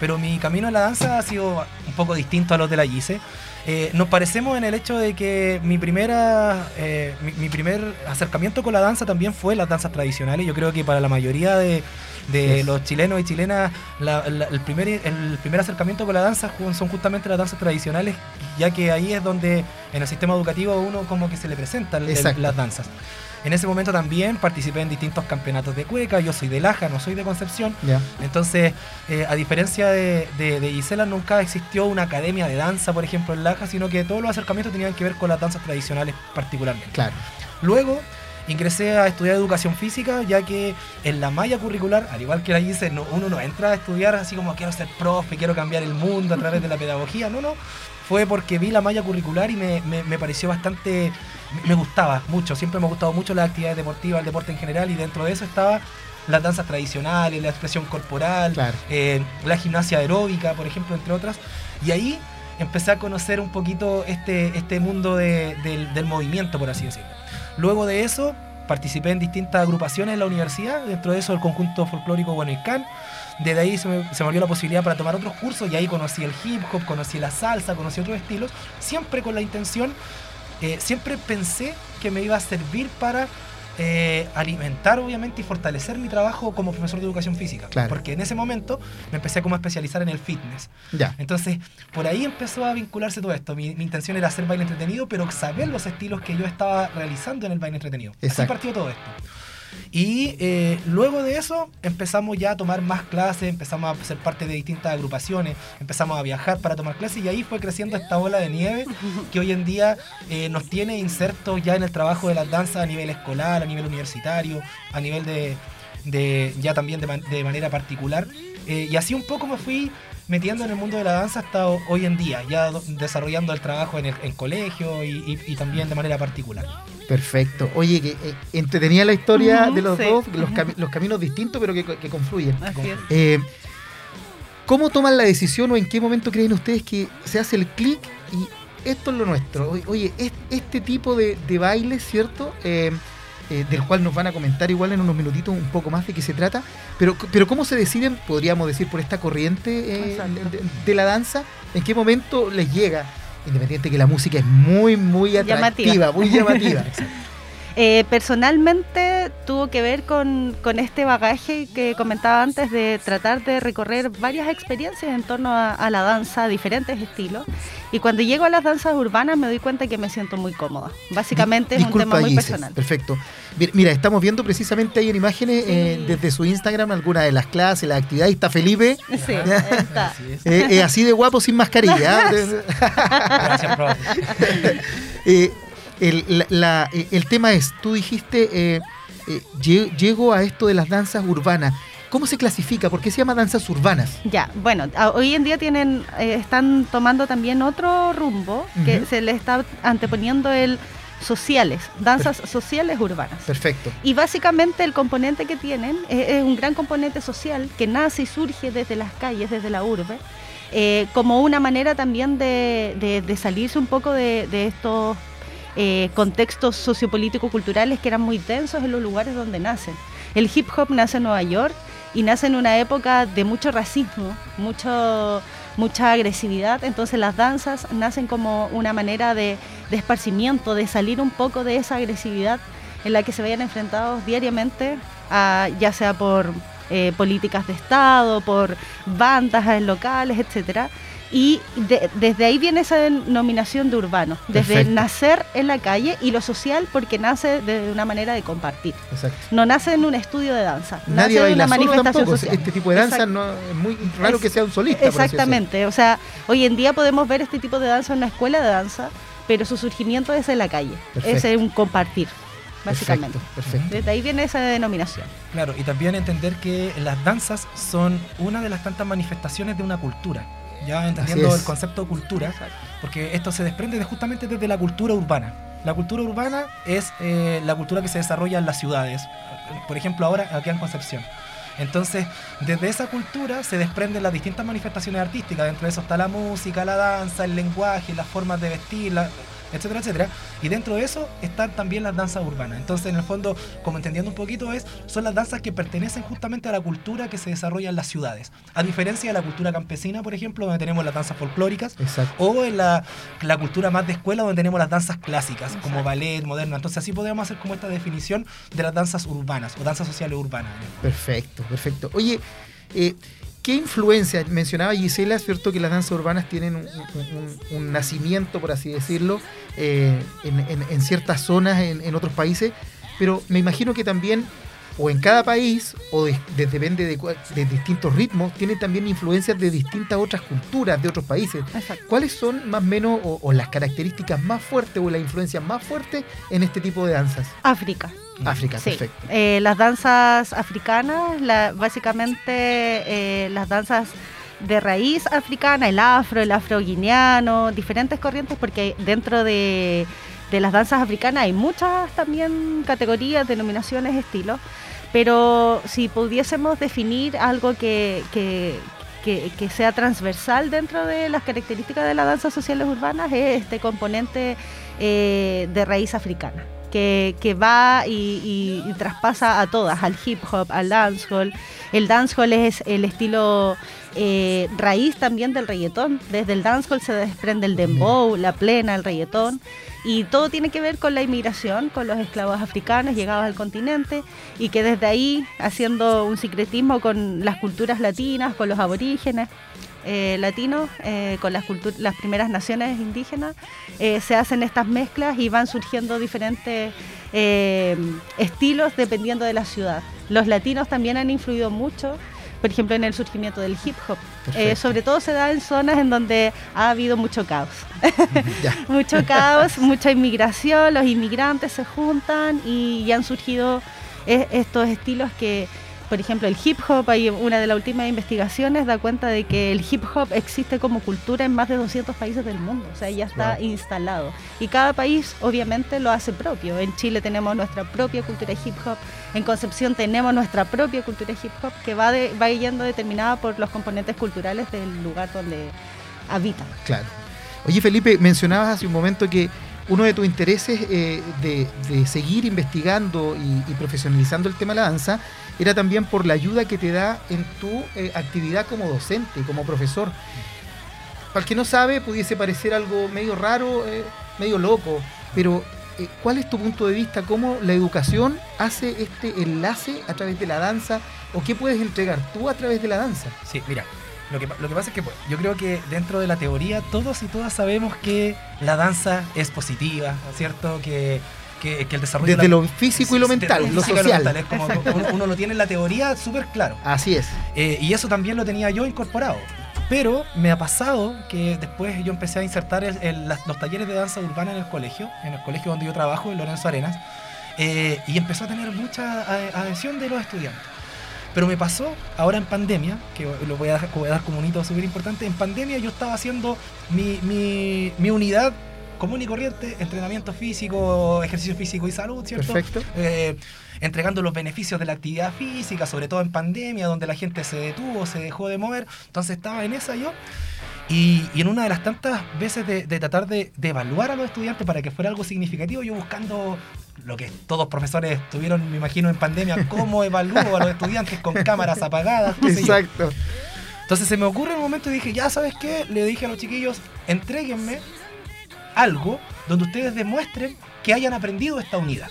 Pero mi camino en la danza ha sido un poco distinto a los de la GICE. Eh, nos parecemos en el hecho de que mi primera eh, mi, mi primer acercamiento con la danza también fue las danzas tradicionales. Yo creo que para la mayoría de, de Yes. los chilenos y chilenas la- la- el, primer, el primer acercamiento con la danza son justamente las danzas tradicionales, ya que ahí es donde en el sistema educativo a uno como que se le presentan el- las danzas. En ese momento también participé en distintos campeonatos de cueca, yo soy de Laja, no soy de Concepción, entonces, eh, a diferencia de, de, de Gisela, nunca existió una academia de danza, por ejemplo, en Laja, sino que todos los acercamientos tenían que ver con las danzas tradicionales particularmente. Claro. Luego ingresé a estudiar educación física, ya que en la malla curricular, al igual que la no, uno no entra a estudiar así como quiero ser profe, quiero cambiar el mundo a través de la pedagogía, no, no. Fue porque vi la malla curricular y me, me- me pareció bastante, me- gustaba mucho, siempre me ha gustado mucho las actividades deportivas, el deporte en general, y dentro de eso estaba las danzas tradicionales, la expresión corporal, Claro. eh, la gimnasia aeróbica, por ejemplo, entre otras. Y ahí empecé a conocer un poquito este, este mundo de- del, del movimiento, por así decirlo. Luego de eso, participé en distintas agrupaciones en la universidad, dentro de eso el conjunto folclórico Guanaicán. Desde ahí se me, se me abrió la posibilidad para tomar otros cursos y ahí conocí el hip hop, conocí la salsa, conocí otros estilos, siempre con la intención, eh, siempre pensé que me iba a servir para eh, alimentar obviamente y fortalecer mi trabajo como profesor de educación física. Claro. Porque en ese momento me empecé como a especializar en el fitness. Ya. Entonces, por ahí empezó a vincularse todo esto. Mi, mi intención era hacer baile entretenido, pero saber los estilos que yo estaba realizando en el baile entretenido. Así Exacto. partió todo esto. Y eh, luego de eso empezamos ya a tomar más clases, empezamos a ser parte de distintas agrupaciones, empezamos a viajar para tomar clases y ahí fue creciendo esta bola de nieve que hoy en día eh, nos tiene insertos ya en el trabajo de las danzas a nivel escolar, a nivel universitario, a nivel de, de- ya también de, de manera particular. Eh, y así un poco me fui metiendo en el mundo de la danza hasta ho- hoy en día, ya do- desarrollando el trabajo en el en colegio y, y- y también de manera particular. Perfecto. Oye, que eh, entretenía la historia de los sí. dos, los, cami- los caminos distintos, pero que, que confluyen. Así es. Eh, ¿Cómo toman la decisión o en qué momento creen ustedes que se hace el clic y esto es lo nuestro? Oye, Oye, es- este tipo de, de baile, ¿cierto? Eh, eh, del cual nos van a comentar igual en unos minutitos un poco más de qué se trata. Pero, pero ¿cómo se deciden, podríamos decir, por esta corriente eh, de la danza? ¿En qué momento les llega? Independiente que la música es muy, muy atractiva, Llamativa. muy llamativa. Eh, personalmente tuvo que ver con, con este bagaje que comentaba antes de tratar de recorrer varias experiencias en torno a, a la danza, diferentes estilos. Y cuando llego a las danzas urbanas me doy cuenta que me siento muy cómoda. Básicamente es un tema muy personal. Perfecto. Mir- Mira, estamos viendo precisamente ahí en imágenes Sí. eh, desde su Instagram algunas de las clases, las actividades. Está Felipe. Sí, ahí está. Eh, eh, así de guapo sin mascarilla. ¿eh? Gracias, profe. Eh, el, la- la- eh, el tema es, tú dijiste, eh, eh, lle- llego a esto de las danzas urbanas. ¿Cómo se clasifica? ¿Por qué se llama danzas urbanas? Ya, bueno, hoy en día tienen, eh, están tomando también otro rumbo que se le está anteponiendo el sociales, danzas sociales urbanas. Perfecto. Y básicamente el componente que tienen es, es un gran componente social que nace y surge desde las calles, desde la urbe, eh, como una manera también de, de- de salirse un poco de, de estos eh, contextos sociopolítico-culturales que eran muy densos en los lugares donde nacen. El hip hop nace en Nueva York y nace en una época de mucho racismo, mucho, mucha agresividad, entonces las danzas nacen como una manera de, esparcimiento, de salir un poco de esa agresividad en la que se veían enfrentados diariamente, a- ya sea por eh, políticas de Estado, por bandas locales, etcétera. Y de- desde ahí viene esa denominación de urbano, desde Perfecto. nacer en la calle y lo social porque nace de una manera de compartir. Exacto. No nace en un estudio de danza, Nadie nace baila una manifestación tampoco. social. Este tipo de danza Exacto. no, es muy raro Es- que sea un solista. Exactamente, o sea, hoy en día podemos ver este tipo de danza en una escuela de danza, pero su surgimiento es en la calle, Perfecto. es un compartir, básicamente. Perfecto, perfecto. Desde ahí viene esa denominación. Claro, y también entender que las danzas son una de las tantas manifestaciones de una cultura. Ya entendiendo el concepto de cultura, porque esto se desprende de justamente desde la cultura urbana. La cultura urbana es eh, la cultura que se desarrolla en las ciudades. Por ejemplo, ahora aquí en Concepción. Entonces, desde esa cultura se desprenden las distintas manifestaciones artísticas. Dentro de eso está la música, la danza, el lenguaje, las formas de vestir, la- etcétera, etcétera. Y dentro de eso están también las danzas urbanas. Entonces, en el fondo, como entendiendo un poquito, es son las danzas que pertenecen justamente a la cultura que se desarrolla en las ciudades. A diferencia de la cultura campesina, por ejemplo, donde tenemos las danzas folclóricas, Exacto. o en la, la cultura más de escuela donde tenemos las danzas clásicas, como ballet, moderno. Entonces así podemos hacer como esta definición de las danzas urbanas o danzas sociales urbanas. Perfecto, perfecto. Oye, eh, ¿qué influencia? Mencionaba Gisela, ¿cierto? Que las danzas urbanas tienen un nacimiento, por así decirlo, eh, en, en- en ciertas zonas, en, en otros países, pero me imagino que también, o en cada país, o de- de- depende de, distintos ritmos, tienen también influencias de distintas otras culturas, de otros países. Exacto. ¿Cuáles son más o menos, o, o las características más fuertes, o las influencias más fuertes en este tipo de danzas? África. África, Sí, perfecto. eh, las danzas africanas, la- básicamente eh, las danzas de raíz africana, el afro, el afro-guineano, diferentes corrientes, porque dentro de, de las danzas africanas hay muchas también categorías, denominaciones, estilos, pero si pudiésemos definir algo que, que- que- sea transversal dentro de las características de las danzas sociales urbanas, es este componente eh, de raíz africana que, que va y, y- y traspasa a todas, al hip hop, al dancehall. El dancehall es el estilo eh, raíz también del reggaetón. Desde el dancehall se desprende el dembow, la plena, el reggaetón. Y todo tiene que ver con la inmigración, con los esclavos africanos llegados al continente y que desde ahí, haciendo un secretismo con las culturas latinas, con los aborígenes, eh, latinos, eh, con las, las primeras naciones indígenas, eh, se hacen estas mezclas y van surgiendo diferentes estilos dependiendo de la ciudad. Los latinos también han influido mucho, por ejemplo, en el surgimiento del hip hop. Eh, sobre todo se da en zonas en donde ha habido mucho caos. Mucho caos, mucha inmigración, los inmigrantes se juntan y, y han surgido eh, estos estilos que, por ejemplo, el hip hop, hay una de las últimas investigaciones da cuenta de que el hip hop existe como cultura en más de 200 países del mundo, o sea, ya está Wow. instalado. Y cada país obviamente lo hace propio. En Chile tenemos nuestra propia cultura hip hop, en Concepción tenemos nuestra propia cultura hip hop que va, de, va yendo determinada por los componentes culturales del lugar donde habitan. Claro. Oye, Felipe, mencionabas hace un momento que uno de tus intereses eh, de, de seguir investigando y, y profesionalizando el tema de la danza era también por la ayuda que te da en tu eh, actividad como docente, como profesor. Para el que no sabe, pudiese parecer algo medio raro, eh, medio loco, pero eh, ¿cuál es tu punto de vista? ¿Cómo la educación hace este enlace a través de la danza? ¿O qué puedes entregar tú a través de la danza? Sí, mira, lo que, lo que pasa es que pues, yo creo que dentro de la teoría todos y todas sabemos que la danza es positiva, ¿cierto? Que, que, que el desarrollo... Desde la- lo físico y lo mental, lo social. mental, es como uno, uno lo tiene en la teoría súper claro. Así es. Eh, y eso también lo tenía yo incorporado. Pero me ha pasado que después yo empecé a insertar el- el- las- los talleres de danza urbana en el colegio, en el colegio donde yo trabajo, en Lorenzo Arenas, eh, y empezó a tener mucha adhesión de los estudiantes. Pero me pasó ahora en pandemia, que lo voy a, dar- voy a dar como un hito súper importante, en pandemia yo estaba haciendo mi, mi- mi unidad común y corriente, entrenamiento físico, ejercicio físico y salud, ¿cierto? Perfecto. eh, entregando los beneficios de la actividad física, sobre todo en pandemia, donde la gente se detuvo, se dejó de mover. Entonces estaba en esa yo. Y, y en una de las tantas veces de, de tratar de, de evaluar a los estudiantes para que fuera algo significativo, yo buscando lo que todos profesores tuvieron, me imagino, en pandemia, cómo evalúo a los estudiantes con cámaras apagadas. qué sé yo. Exacto. Entonces se me ocurre en un momento y dije, ya sabes qué, le dije a los chiquillos, entréguenme algo donde ustedes demuestren que hayan aprendido esta unidad.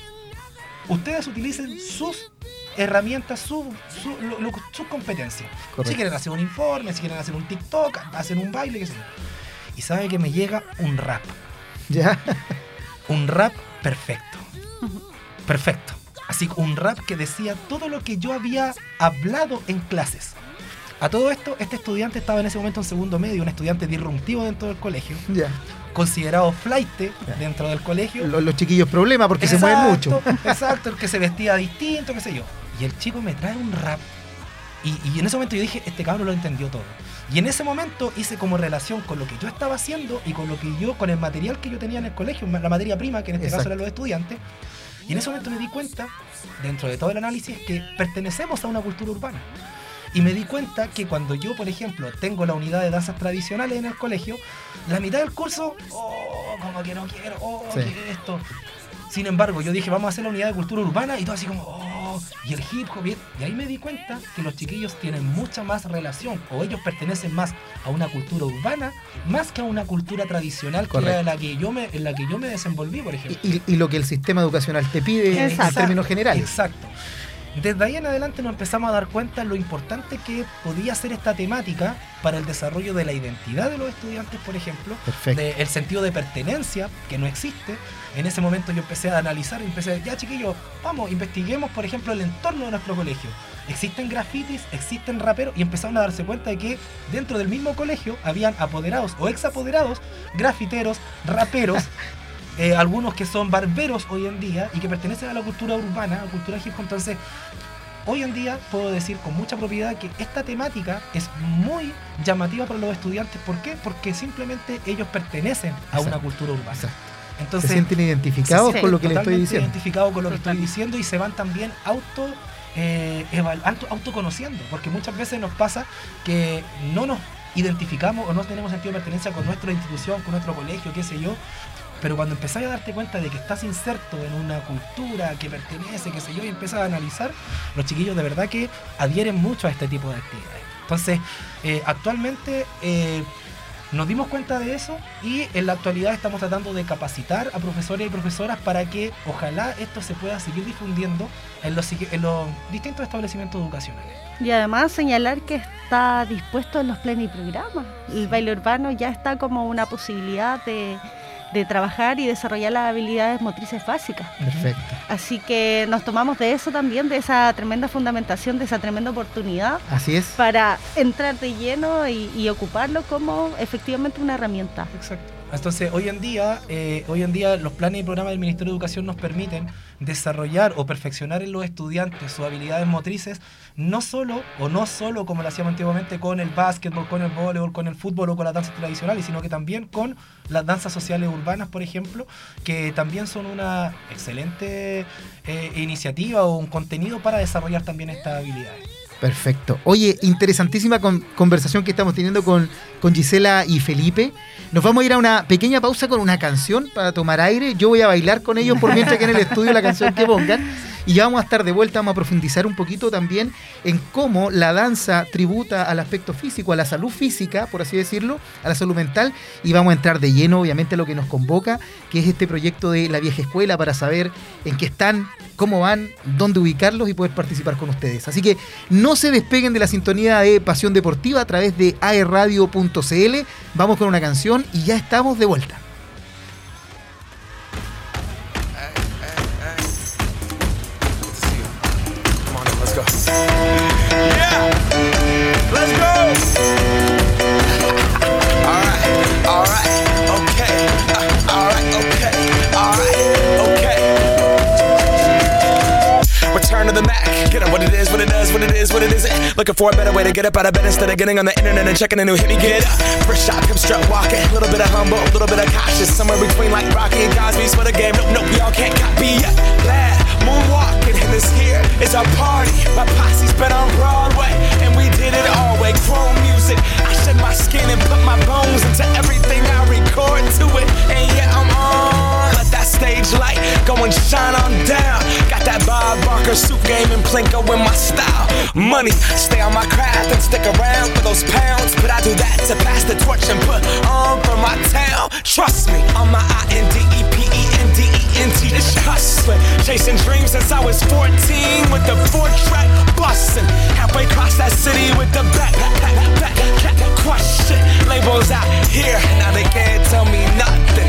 Ustedes utilicen sus herramientas, su, su- sus competencias. Si quieren hacer un informe, si quieren hacer un TikTok, hacen un baile, qué sé yo. Y sabe que me llega un rap. Ya. Un rap perfecto. Perfecto. Así un rap que decía todo lo que yo había hablado en clases. A todo esto, este estudiante estaba en ese momento en segundo medio, un estudiante disruptivo dentro del colegio, Ya. Considerado flight dentro del colegio. Los, los chiquillos problemas porque se mueven mucho. Exacto, el que se vestía distinto, qué sé yo. Y el chico me trae un rap. Y, y en ese momento yo dije, este cabrón lo entendió todo. Y en ese momento hice como relación con lo que yo estaba haciendo y con lo que yo, con el material que yo tenía en el colegio, la materia prima, que en este Exacto. caso eran los estudiantes. Y en ese momento me di cuenta, dentro de todo el análisis, que pertenecemos a una cultura urbana. Y me di cuenta que cuando yo, por ejemplo, tengo la unidad de danzas tradicionales en el colegio, la mitad del curso, oh, como que no quiero, oh, Sí. ¿qué es esto? Sin embargo, yo dije, vamos a hacer la unidad de cultura urbana y todo así como, oh, y el hip hop. Y ahí me di cuenta que los chiquillos tienen mucha más relación o ellos pertenecen más a una cultura urbana más que a una cultura tradicional que era la que yo me, en la que yo me desenvolví, por ejemplo. Y, y- y lo que el sistema educacional te pide en términos generales. Exacto. Desde ahí en adelante nos empezamos a dar cuenta lo importante que podía ser esta temática para el desarrollo de la identidad de los estudiantes, por ejemplo, Perfecto. de el sentido de pertenencia que no existe. En ese momento yo empecé a analizar empecé a decir, ya chiquillos, vamos, investiguemos, por ejemplo, el entorno de nuestro colegio. Existen grafitis, existen raperos y empezaron a darse cuenta de que dentro del mismo colegio habían apoderados o ex apoderados, grafiteros, raperos, eh, algunos que son barberos hoy en día y que pertenecen a la cultura urbana, a la cultura hip hop. Entonces, hoy en día puedo decir con mucha propiedad que esta temática es muy llamativa para los estudiantes. ¿Por qué? Porque simplemente ellos pertenecen a una cultura urbana. Exacto. Entonces, se sienten identificados Sí, con lo que le estoy totalmente diciendo. identificados con lo que estoy diciendo y se van también auto, eh, eval- auto- autoconociendo. Porque muchas veces nos pasa que no nos identificamos o no tenemos sentido de pertenencia con nuestra institución, con nuestro colegio, qué sé yo. Pero cuando empezás a darte cuenta de que estás inserto en una cultura que pertenece, qué sé yo, y empiezas a analizar, los chiquillos de verdad que adhieren mucho a este tipo de actividades. Entonces, eh, actualmente eh, nos dimos cuenta de eso y en la actualidad estamos tratando de capacitar a profesores y profesoras para que ojalá esto se pueda seguir difundiendo en los, en los distintos establecimientos educacionales. Y además señalar que está dispuesto en los pleniprogramas. El baile urbano ya está como una posibilidad de, de trabajar y desarrollar las habilidades motrices básicas. Perfecto. Así que nos tomamos de eso también, de esa tremenda fundamentación, de esa tremenda oportunidad Así es. para entrar de lleno y, y ocuparlo como efectivamente una herramienta. Exacto. Entonces, hoy en día, eh, hoy en día los planes y programas del Ministerio de Educación nos permiten desarrollar o perfeccionar en los estudiantes sus habilidades motrices, no solo o no solo como lo hacíamos antiguamente con el básquetbol, con el voleibol, con el fútbol o con las danzas tradicionales, sino que también con las danzas sociales urbanas, por ejemplo, que también son una excelente eh, iniciativa o un contenido para desarrollar también estas habilidades. Perfecto. Oye, interesantísima con- conversación que estamos teniendo con, con Gisela y Felipe. Nos vamos a ir a una pequeña pausa con una canción para tomar aire. Yo voy a bailar con ellos por mientras que en el estudio la canción que pongan. Y ya vamos a estar de vuelta, vamos a profundizar un poquito también en cómo la danza tributa al aspecto físico, a la salud física, por así decirlo, a la salud mental. Y vamos a entrar de lleno, obviamente, a lo que nos convoca, que es este proyecto de la vieja escuela para saber en qué están, cómo van, dónde ubicarlos y poder participar con ustedes. Así que no se despeguen de la sintonía de Pasión Deportiva a través de aerradio.cl. Vamos con una canción y ya estamos de vuelta. Looking for a better way to get up out of bed instead of getting on the internet and checking a new hit. Me get up. First shot, come strut walking. A Little bit of humble, a little bit of cautious. Somewhere between like Rocky and Cosby's for the game. Nope, nope, y'all can't copy yet. Glad moonwalking, and this here is our party. My posse's been on Broadway, and we did it all way. Chrome music. I shed my skin and put my bones into everything I record to it. And yeah, I'm on. Let that stage light go and shine on down. Got that Bob Barker suit game and Plinko in my style. Money, stay on my craft and stick around for those pounds. But I do that to pass the torch and put on for my town. Trust me, on my I N D E P E N D E N T. It's hustling. Chasing dreams since I was 14 with the four track bustin'. Halfway across that city with the back, back, back, back, crush it. Labels out here, now they can't tell me nothing.